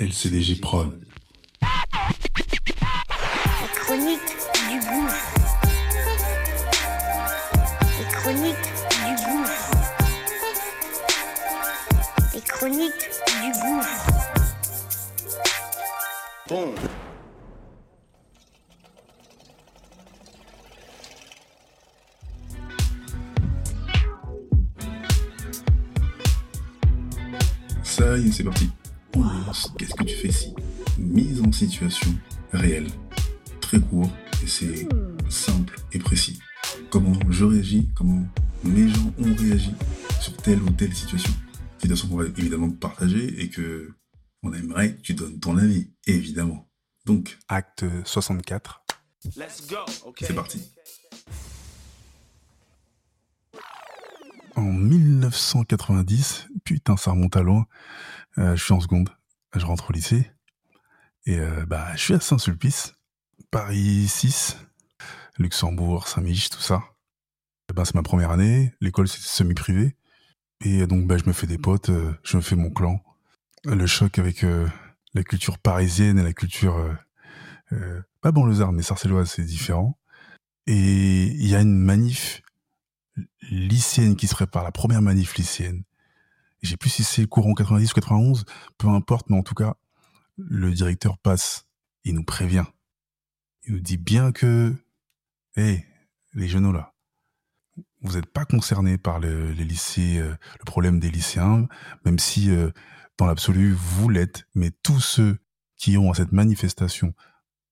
LCDG Prod. La chronique du gouffre. Les chroniques du gouffre. Les chroniques du gouffre. Ça y est, c'est parti. Qu'est-ce que tu fais si Mise en situation réelle. Très court et c'est simple et précis. Comment je réagis, comment mes gens ont réagi sur telle ou telle situation. Situation qu'on va évidemment partager et que on aimerait que tu donnes ton avis, évidemment. Donc, Acte 64. c'est parti. En 1990, putain, ça remonte à loin. euh, je suis en seconde, je rentre au lycée. Et euh, bah, je suis à Saint-Sulpice, Paris 6, Luxembourg, Saint-Mich, tout ça. Ben, c'est ma première année, l'école c'est semi-privé. Et donc bah, je me fais des potes, euh, je me fais mon clan. Le choc avec la culture parisienne et la culture... euh, euh, pas banlieusarde, mais sarcelloise, c'est différent. Et il y a une manif lycéenne qui se prépare, la première manif lycéenne. Sais plus si c'est courant 90 ou 91, peu importe, mais en tout cas, le directeur passe, il nous prévient. Il nous dit bien que, hé, les jeunes là, vous n'êtes pas concernés par le, les lycées, euh, le problème des lycéens, même si euh, dans l'absolu vous l'êtes, mais tous ceux qui ont à cette manifestation,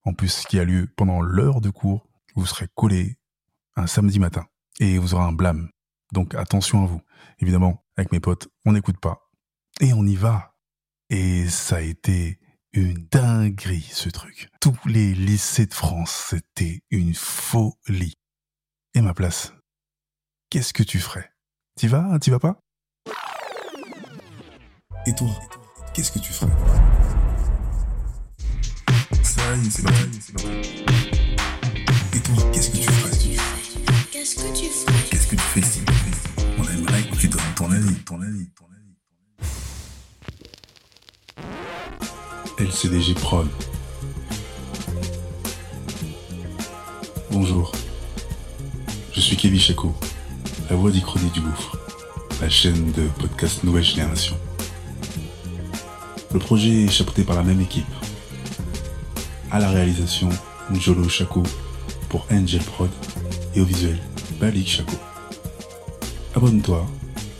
en plus qui a lieu pendant l'heure de cours, vous serez collés un samedi matin et vous aurez un blâme. Donc attention à vous. Évidemment, avec mes potes, on n'écoute pas. Et on y va. Et ça a été une dinguerie, ce truc. Tous les lycées de France, c'était une folie. Et ma place, qu'est-ce que tu ferais? T'y vas? T'y vas pas? Et toi, qu'est-ce que tu ferais? Et toi, qu'est-ce que tu ferais? Qu'est-ce que tu ferais Qu'est-ce que tu fais si On aimerait que tu donnes ton avis, ton avis, ton avis. LCDG Prod. Bonjour. Je suis Kevin Chaco, la voix d'Ichronie du Gouffre, la chaîne de podcast Nouvelle Génération. Le projet est chapeauté par la même équipe. À la réalisation, Njolo Chaco pour Angel Prod et au visuel, Balik Chaco. Abonne-toi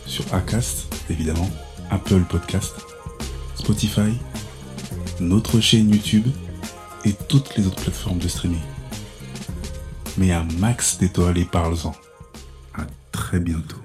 sur Acast, évidemment, Apple Podcast, Spotify, notre chaîne YouTube et toutes les autres plateformes de streaming. Mets un max d'étoiles et parle-en. À très bientôt.